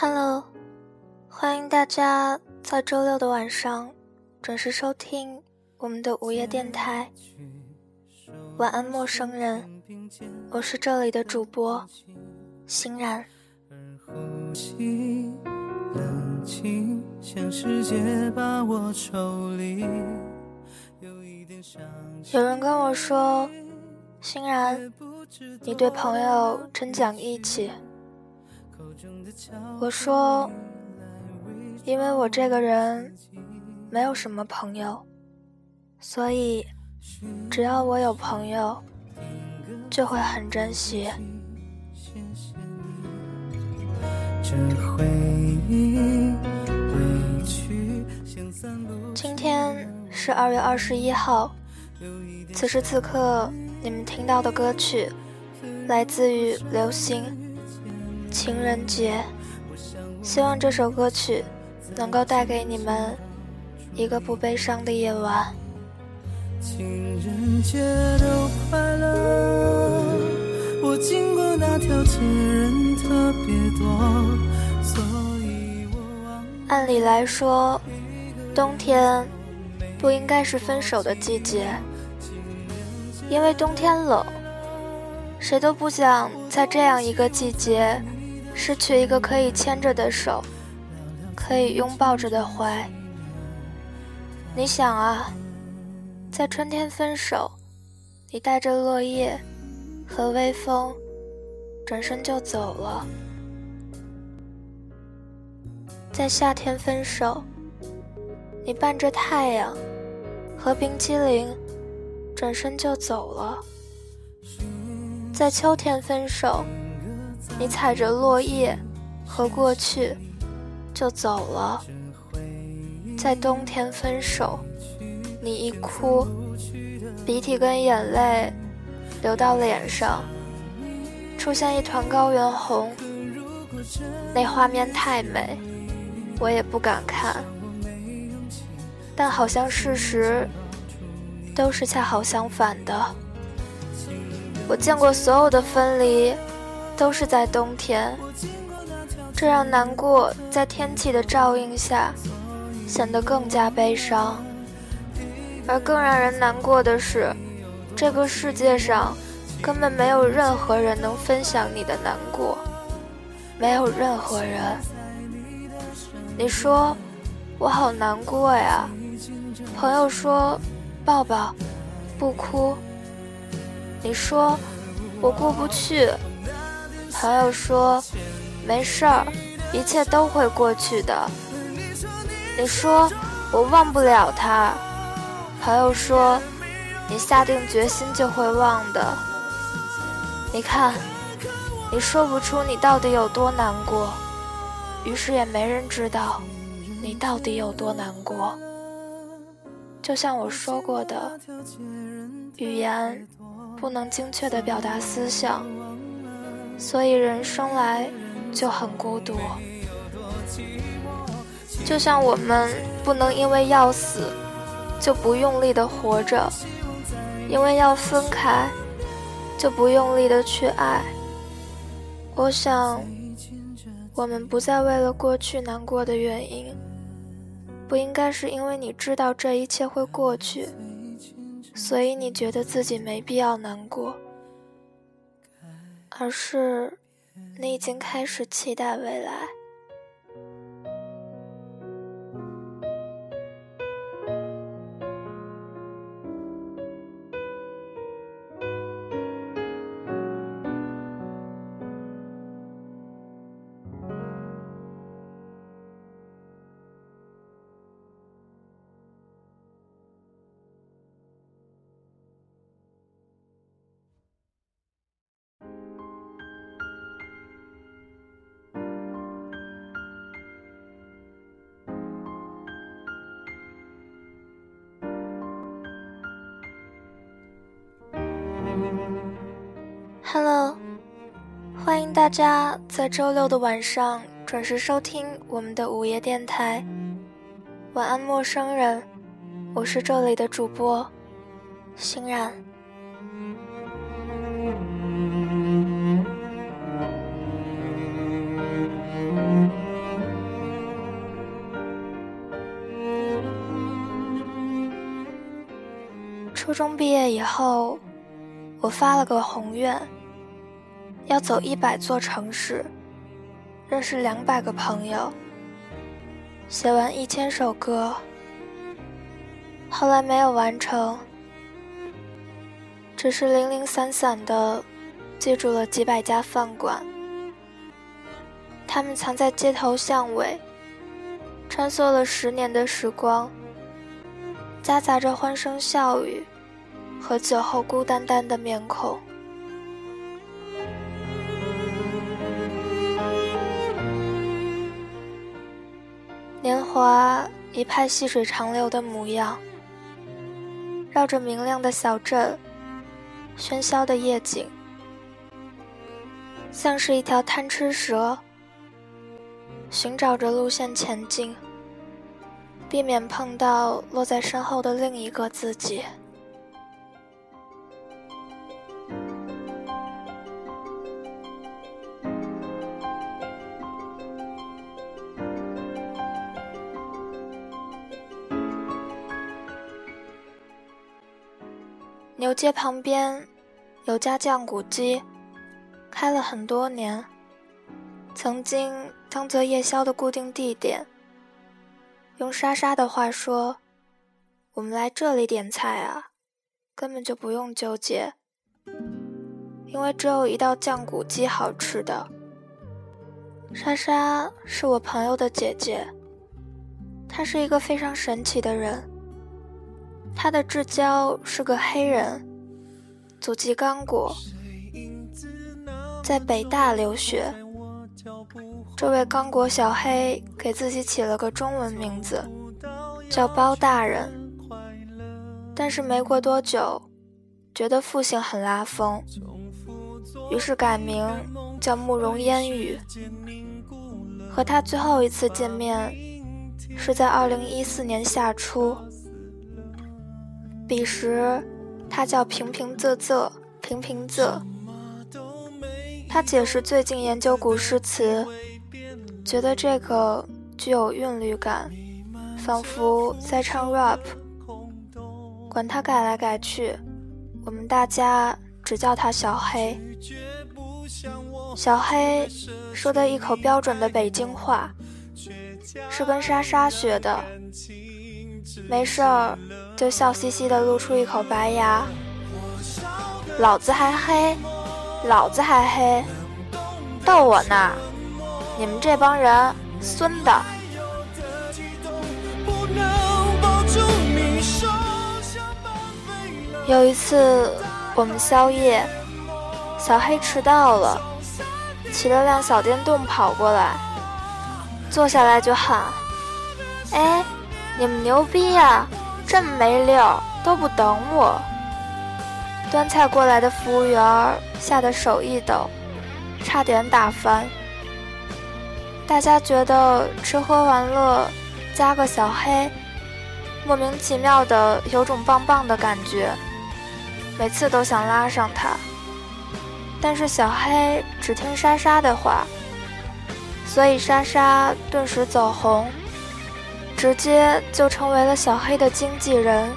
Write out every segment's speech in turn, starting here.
Hello，欢迎大家在周六的晚上准时收听我们的午夜电台。晚安，陌生人，我是这里的主播欣然。有人跟我说，欣然，你对朋友真讲义气。我说，因为我这个人没有什么朋友，所以只要我有朋友，就会很珍惜。今天是二月二十一号，此时此刻你们听到的歌曲来自于流星《情人节》，希望这首歌曲能够带给你们一个不悲伤的夜晚。情人节都快乐，我经过那条街人特别多。按理来说，冬天不应该是分手的季节，因为冬天冷，谁都不想在这样一个季节失去一个可以牵着的手，可以拥抱着的怀。你想啊，在春天分手，你带着落叶和微风，转身就走了。在夏天分手，你伴着太阳和冰激凌，转身就走了。在秋天分手，你踩着落叶和过去就走了。在冬天分手，你一哭，鼻涕跟眼泪流到脸上，出现一团高原红，那画面太美。我也不敢看，但好像事实都是恰好相反的。我见过所有的分离，都是在冬天，这让难过在天气的照应下显得更加悲伤。而更让人难过的是，这个世界上根本没有任何人能分享你的难过，没有任何人。你说我好难过呀，朋友说抱抱，不哭。你说我过不去，朋友说没事儿，一切都会过去的。你说我忘不了他，朋友说你下定决心就会忘的。你看，你说不出你到底有多难过。于是也没人知道你到底有多难过。就像我说过的，语言不能精确地表达思想，所以人生来就很孤独。就像我们不能因为要死就不用力的活着，因为要分开就不用力的去爱。我想。我们不再为了过去难过的原因，不应该是因为你知道这一切会过去，所以你觉得自己没必要难过，而是你已经开始期待未来。大家在周六的晚上准时收听我们的午夜电台晚安陌生人我是这里的主播欣然。初中毕业以后我发了个宏愿要走一百座城市，认识两百个朋友，写完一千首歌。后来没有完成，只是零零散散的记住了几百家饭馆，他们藏在街头巷尾，穿梭了十年的时光。夹杂着欢声笑语和酒后孤单单的面孔。年华一派细水长流的模样，绕着明亮的小镇，喧嚣的夜景，像是一条贪吃蛇，寻找着路线前进。避免碰到落在身后的另一个自己。牛街旁边有家酱骨鸡，开了很多年，曾经当做夜宵的固定地点。用莎莎的话说：“我们来这里点菜啊，根本就不用纠结，因为只有一道酱骨鸡好吃的。”莎莎是我朋友的姐姐，她是一个非常神奇的人。他的至交是个黑人，祖籍刚果，在北大留学。这位刚果小黑给自己起了个中文名字，叫包大人。但是没过多久，觉得复姓很拉风，于是改名叫慕容烟雨。和他最后一次见面，是在二零一四年夏初。彼时，他叫平平仄仄平平仄。他解释最近研究古诗词。觉得这个具有韵律感，仿佛在唱 rap。管他改来改去，我们大家只叫他小黑。小黑说的一口标准的北京话，是跟莎莎学的。没事儿就笑嘻嘻的露出一口白牙。老子还黑，老子还黑，逗我呢。你们这帮人，孙的！有一次我们宵夜，小黑迟到了，骑了辆小电动跑过来，坐下来就喊：“哎，你们牛逼呀！这么没溜，都不等我。”端菜过来的服务员吓得手一抖，差点打翻。大家觉得吃喝玩乐加个小黑，莫名其妙的有种棒棒的感觉，每次都想拉上他。但是小黑只听莎莎的话，所以莎莎顿时走红，直接就成为了小黑的经纪人。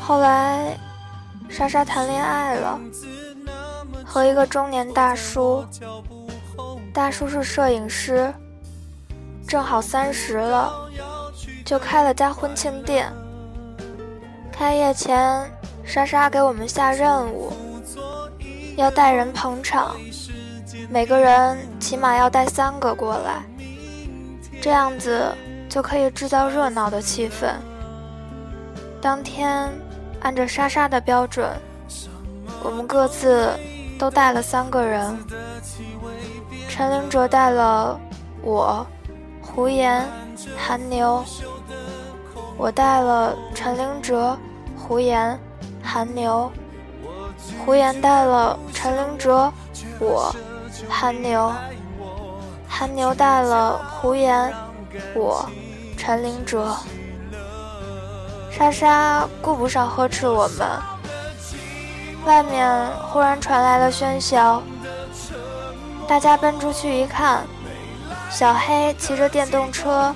后来，莎莎谈恋爱了，和一个中年大叔。大叔是摄影师，正好三十了，就开了家婚庆店。开业前，莎莎给我们下任务，要带人捧场，每个人起码要带三个过来，这样子就可以制造热闹的气氛。当天，按照莎莎的标准，我们各自都带了三个人。陈灵哲带了我、胡言、韩牛，我带了陈灵哲、胡言、韩牛，胡言带了陈灵哲、我、韩牛，韩牛带了胡言、我、陈林哲。莎莎顾不上呵斥我们，外面忽然传来了喧嚣。大家奔出去一看，小黑骑着电动车，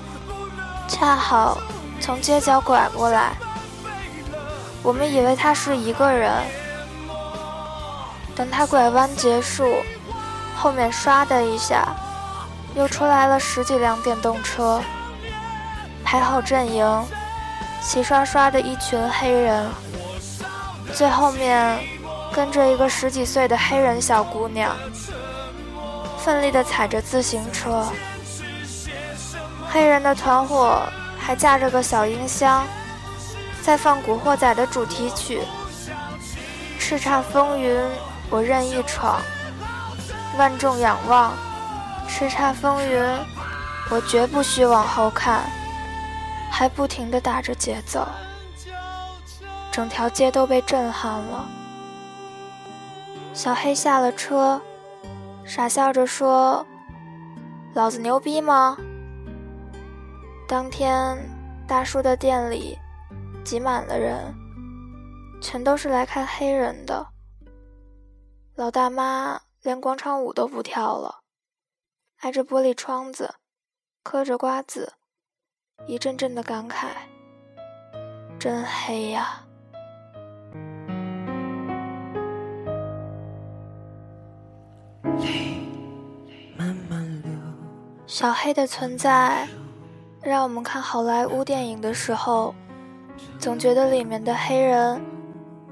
恰好从街角拐过来。我们以为他是一个人。等他拐弯结束，后面唰的一下，又出来了十几辆电动车，排好阵营，齐刷刷的一群黑人，最后面跟着一个十几岁的黑人小姑娘，奋力的踩着自行车。黑人的团伙还架着个小音箱，在放《古惑仔》的主题曲，《叱咤风云》。我任意闯，万众仰望，叱咤风云，我绝不许往后看，还不停地打着节奏，整条街都被震撼了。小黑下了车，傻笑着说：“老子牛逼吗？”当天，大叔的店里挤满了人，全都是来看黑人的。老大妈连广场舞都不跳了，挨着玻璃窗子，嗑着瓜子，一阵阵的感慨：“真黑呀！”小黑的存在，让我们看好莱坞电影的时候，总觉得里面的黑人。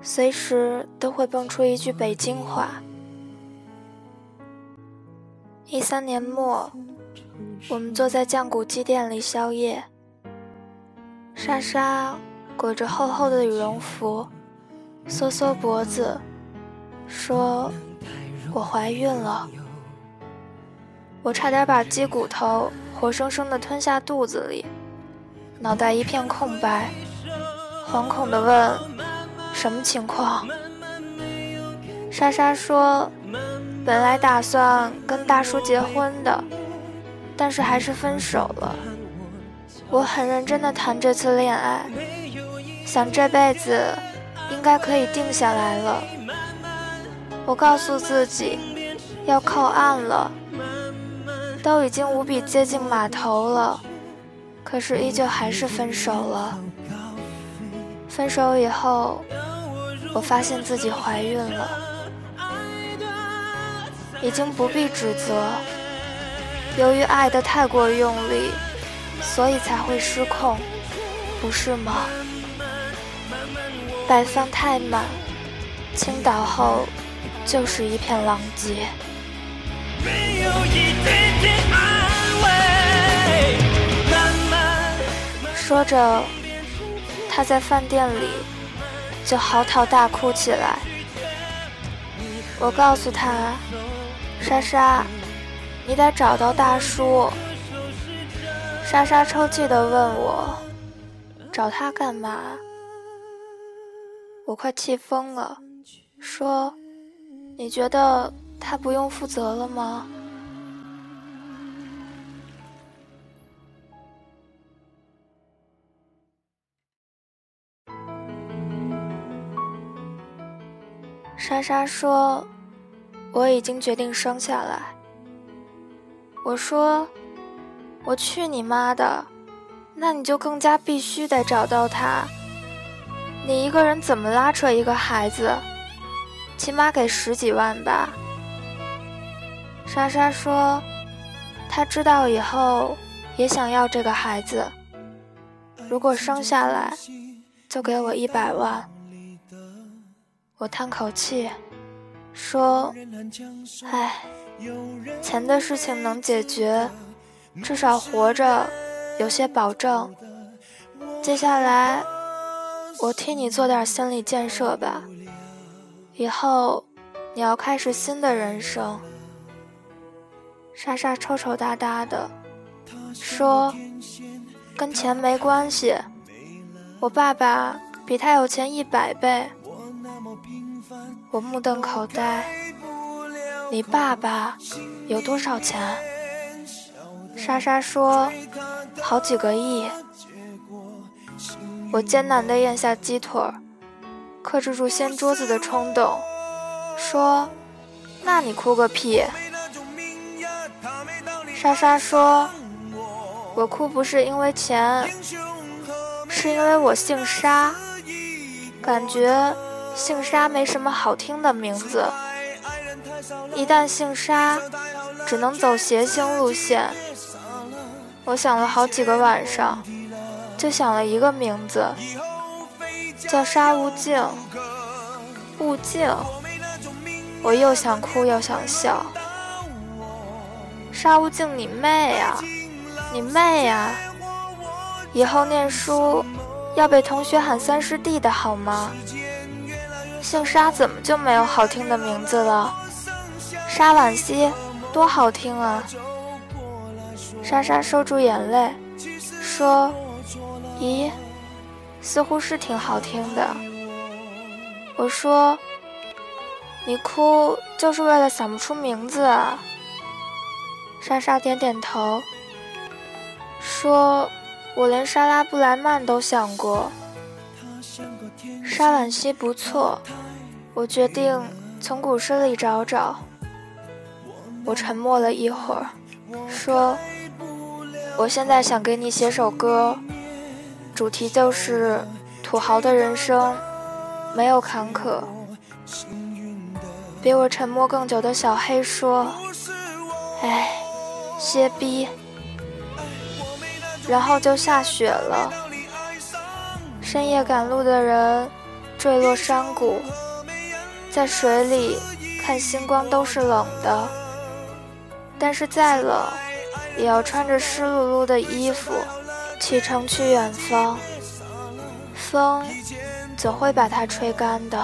随时都会蹦出一句北京话。一三年末，我们坐在酱骨鸡店里宵夜。莎莎裹着厚厚的羽绒服，缩缩脖子，说：“我怀孕了。”我差点把鸡骨头活生生的吞下肚子里，脑袋一片空白，惶恐地问。什么情况？莎莎说：“本来打算跟大叔结婚的，但是还是分手了。我很认真的谈这次恋爱，想这辈子应该可以定下来了。我告诉自己要靠岸了，都已经无比接近码头了，可是依旧还是分手了。分手以后。”我发现自己怀孕了，已经不必指责。由于爱得太过用力，所以才会失控，不是吗？摆放太满，倾倒后就是一片狼藉。说着，他在饭店里。就嚎啕大哭起来。我告诉他：“莎莎，你得找到大叔。”莎莎抽泣的问我：“找他干嘛？”我快气疯了，说：“你觉得他不用负责了吗？”莎莎说：“我已经决定生下来。”我说：“我去你妈的！那你就更加必须得找到他。你一个人怎么拉扯一个孩子？起码给十几万吧。”莎莎说：“她知道以后也想要这个孩子。如果生下来，就给我一百万。”我叹口气，说：“唉，钱的事情能解决，至少活着有些保证。接下来，我替你做点心理建设吧。以后你要开始新的人生。”莎莎抽抽搭搭的说：“跟钱没关系，我爸爸比他有钱一百倍。”我目瞪口呆，你爸爸有多少钱？莎莎说，好几个亿。我艰难地咽下鸡腿，克制住掀桌子的冲动，说：“那你哭个屁！”莎莎说：“我哭不是因为钱，是因为我姓沙。”感觉姓沙没什么好听的名字。一旦姓沙，只能走谐星路线。我想了好几个晚上，就想了一个名字，叫沙悟净。悟净，我又想哭又想笑。沙悟净，你妹呀！你妹呀！以后念书要被同学喊三师弟的好吗？姓沙怎么就没有好听的名字了？沙婉兮，多好听啊！莎莎收住眼泪，说：“咦，似乎是挺好听的。”我说：“你哭就是为了想不出名字啊？”莎莎点点头，说。我连莎拉布莱曼都想过，沙婉兮不错，我决定从古诗里找找。我沉默了一会儿，说：“我现在想给你写首歌，主题就是土豪的人生没有坎坷。”比我沉默更久的小黑说：“哎，歇逼。”然后就下雪了。深夜赶路的人，坠落山谷，在水里看星光都是冷的。但是再冷，也要穿着湿漉漉的衣服，启程去远方。风总会把它吹干的。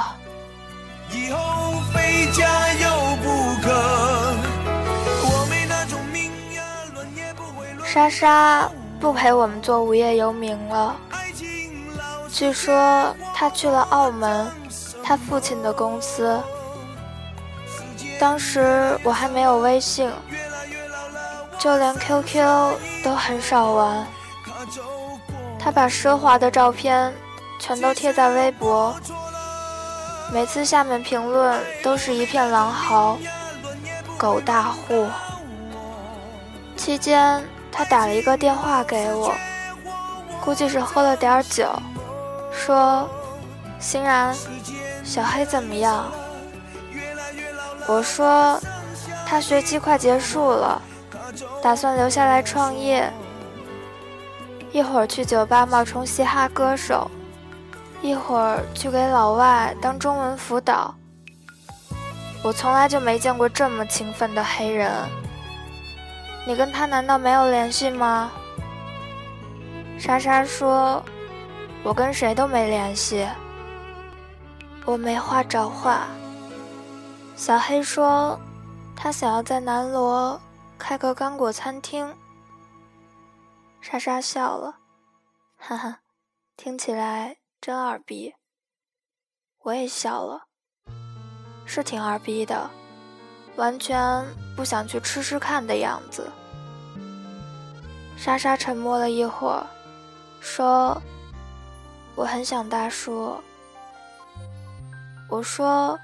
莎莎。不陪我们做无业游民了。据说他去了澳门，他父亲的公司。当时我还没有微信，就连 QQ 都很少玩。他把奢华的照片全都贴在微博，每次下面评论都是一片狼嚎，狗大户。期间。他打了一个电话给我，估计是喝了点酒，说：“欣然，小黑怎么样？”我说：“他学期快结束了，打算留下来创业，一会儿去酒吧冒充嘻哈歌手，一会儿去给老外当中文辅导。我从来就没见过这么勤奋的黑人。”你跟他难道没有联系吗？莎莎说：“我跟谁都没联系。”我没话找话。小黑说：“他想要在南锣开个干果餐厅。”莎莎笑了，哈哈，听起来真二逼。我也笑了，是挺二逼的。完全不想去吃吃看的样子。莎莎沉默了一会儿，说：“我很想大叔。”我说：“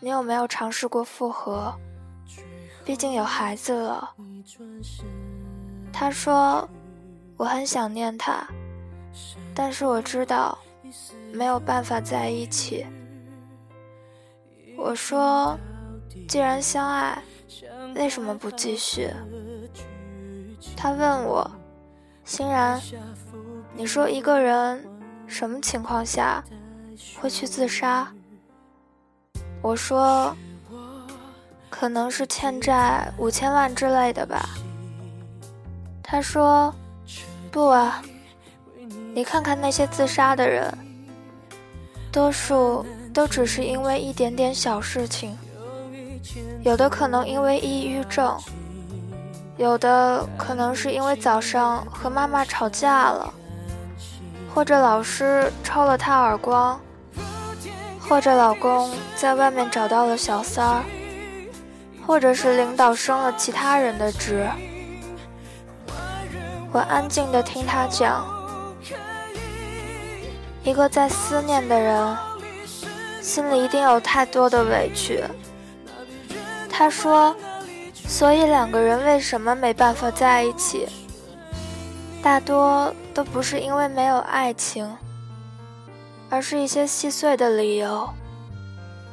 你有没有尝试过复合？毕竟有孩子了。”他说：“我很想念他，但是我知道没有办法在一起。”我说。既然相爱，为什么不继续？他问我，欣然，你说一个人什么情况下会去自杀？我说，可能是欠债五千万之类的吧。他说，不啊，你看看那些自杀的人，多数都只是因为一点点小事情。有的可能因为抑郁症，有的可能是因为早上和妈妈吵架了，或者老师抽了他耳光，或者老公在外面找到了小三儿，或者是领导升了其他人的职。我安静地听他讲，一个在思念的人，心里一定有太多的委屈。他说：“所以两个人为什么没办法在一起？大多都不是因为没有爱情，而是一些细碎的理由。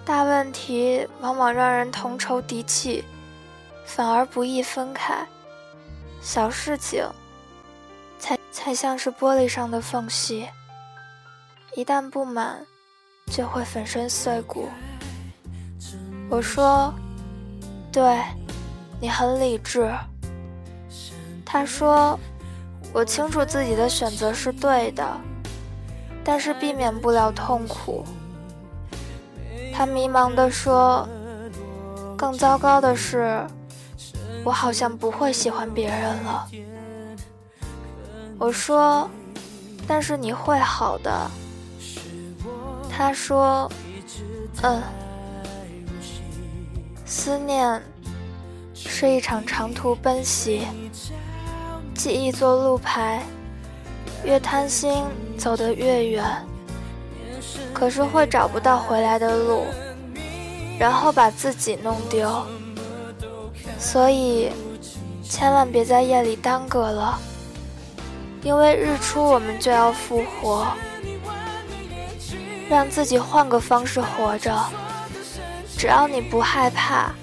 大问题往往让人同仇敌气，反而不易分开。小事情，才才像是玻璃上的缝隙，一旦不满，就会粉身碎骨。我说：“对，你很理智。”他说：“我清楚自己的选择是对的，但是避免不了痛苦。”他迷茫地说：“更糟糕的是，我好像不会喜欢别人了。”我说：“但是你会好的。”他说：“嗯，思念是一场长途奔袭，记忆做路牌，越贪心走得越远。”可是会找不到回来的路，然后把自己弄丢。所以，千万别在夜里耽搁了，因为日出我们就要复活。让自己换个方式活着，只要你不害怕，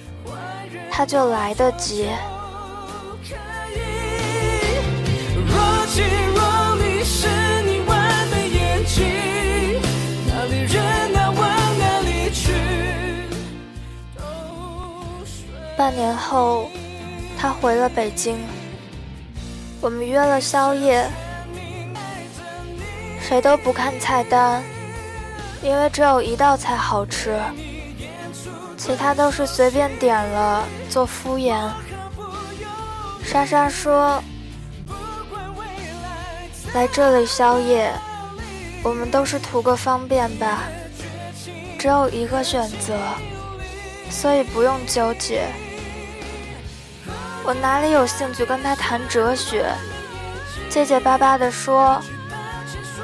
它就来得及。半年后，他回了北京。我们约了宵夜，谁都不看菜单，因为只有一道菜好吃，其他都是随便点了做敷衍。莎莎说：“来这里宵夜，我们都是图个方便吧，只有一个选择，所以不用纠结。”我哪里有兴趣跟他谈哲学？结结巴巴地说：“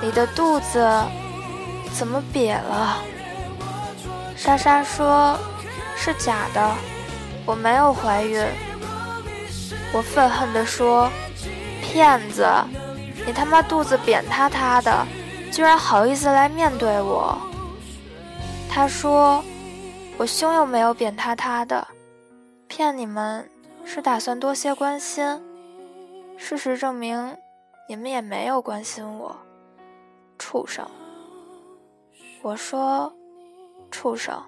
你的肚子怎么瘪了？”莎莎说：“是假的，我没有怀孕。”我愤恨地说：“骗子！你他妈肚子扁塌塌的，居然好意思来面对我！”他说：“我胸又没有扁塌塌的，骗你们。”是打算多些关心，事实证明，你们也没有关心我，畜生！我说，畜生。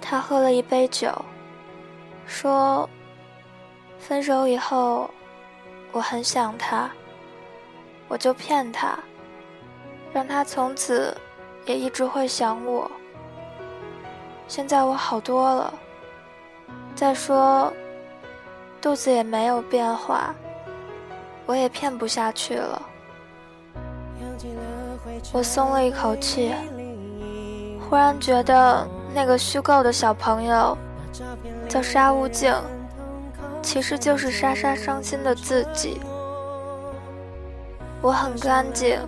他喝了一杯酒，说：“分手以后。”我很想他，我就骗他，让他从此也一直会想我。现在我好多了，再说肚子也没有变化，我也骗不下去了。我松了一口气，忽然觉得那个虚构的小朋友叫沙悟净。其实就是莎莎伤心的自己。我很干净，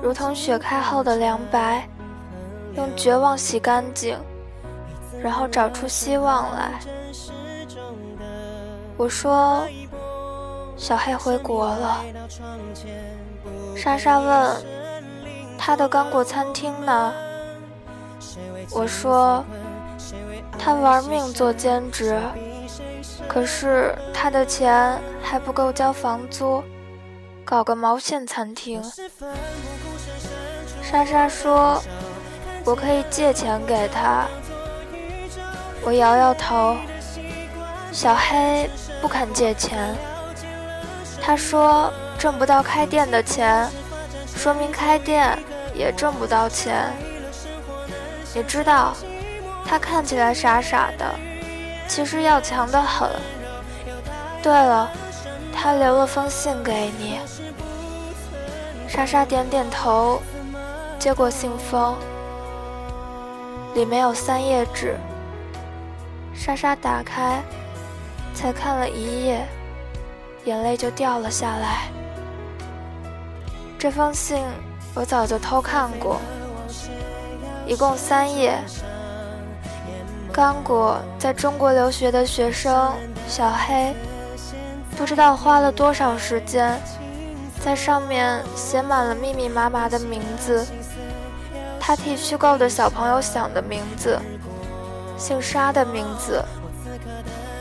如同雪开后的凉白，用绝望洗干净，然后找出希望来。我说：“小黑回国了。”莎莎问：“他的刚果餐厅呢？”我说：“他玩命做兼职。”可是他的钱还不够交房租，搞个毛线餐厅。莎莎说：“我可以借钱给他。”我摇摇头。小黑不肯借钱。他说：“挣不到开店的钱，说明开店也挣不到钱。”你知道，他看起来傻傻的。其实要强得很。对了，他留了封信给你。莎莎点点头，接过信封，里面有三页纸。莎莎打开，才看了一页，眼泪就掉了下来。这封信我早就偷看过，一共三页，刚果在中国留学的学生小黑，不知道花了多少时间，在上面写满了密密麻麻的名字。他替虚构的小朋友想的名字，姓沙的名字，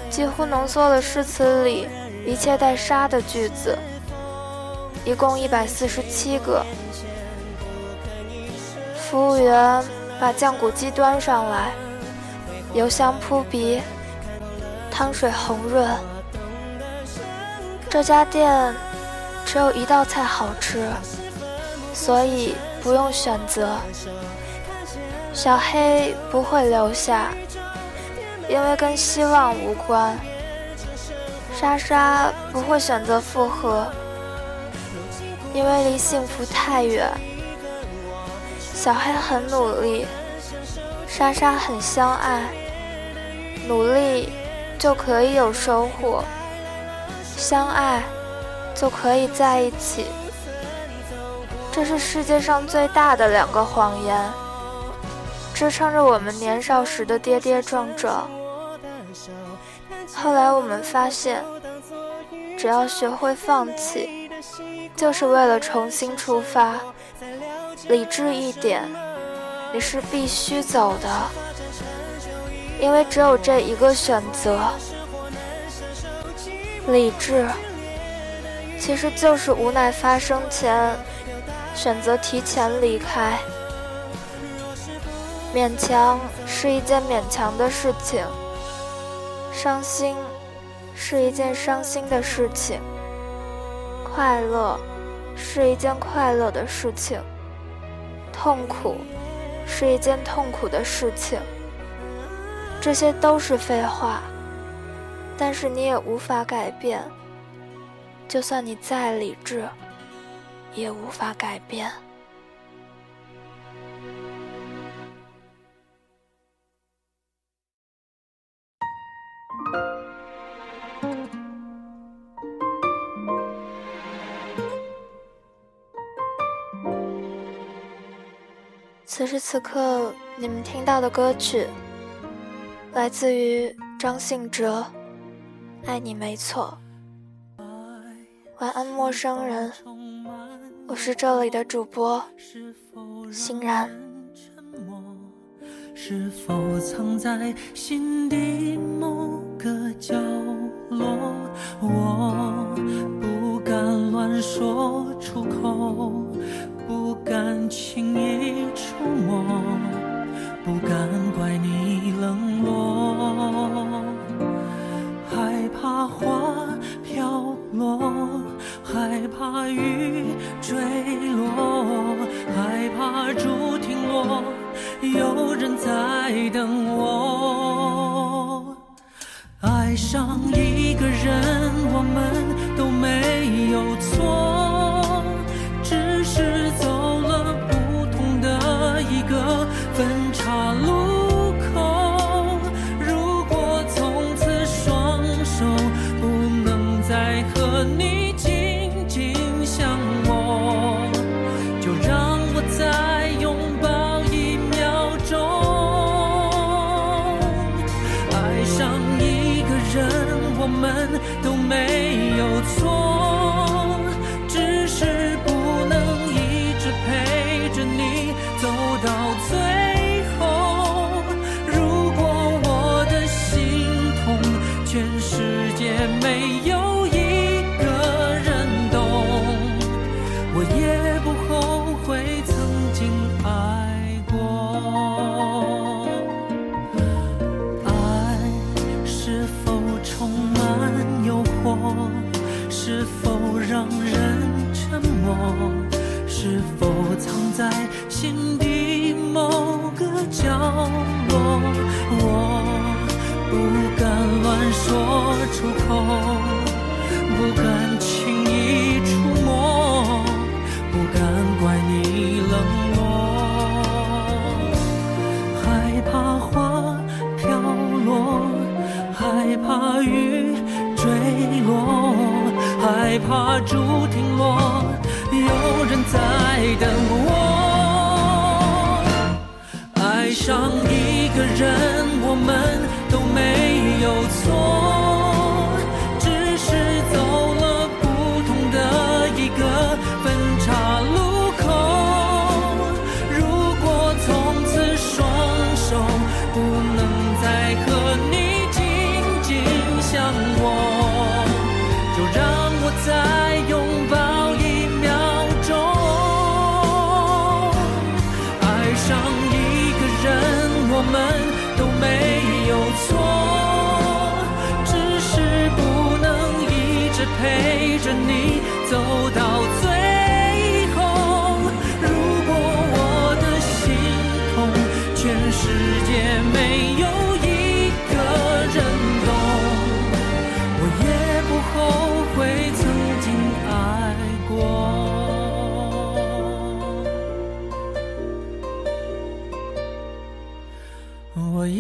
几乎浓缩了诗词里一切带“沙”的句子，一共一百四十七个。服务员把酱骨鸡端上来，油香扑鼻，汤水红润。这家店只有一道菜好吃，所以。不用选择，小黑不会留下，因为跟希望无关。莎莎不会选择复合，因为离幸福太远。小黑很努力，莎莎很相爱，努力就可以有收获，相爱就可以在一起。这是世界上最大的两个谎言，支撑着我们年少时的跌跌撞撞。后来我们发现，只要学会放弃，就是为了重新出发。理智一点，你是必须走的，因为只有这一个选择。理智，其实就是无奈发生前。选择提前离开，勉强是一件勉强的事情，伤心是一件伤心的事情，快乐是一件快乐的事情，痛苦是一件痛苦的事情。这些都是废话，但是你也无法改变，就算你再理智。也无法改变。此时此刻，你们听到的歌曲来自于张信哲，《爱你没错》。晚安，陌生人。我是这里的主播欣然是否藏在心底某个角落我不敢乱说出口不敢轻易触摸不敢怪你怕花飘落害怕雨坠落，害怕竹亭落，有人在等我。爱上一个人，我们都没有错，说出口，不敢轻易触摸，不敢怪你冷落。害怕花飘落，害怕雨坠落，害怕竹停落，有人在等我。爱上一个人，我们。都没有错。着你走到最后。如果我的心痛，全世界没有一个人懂，我也不后悔曾经爱过。我也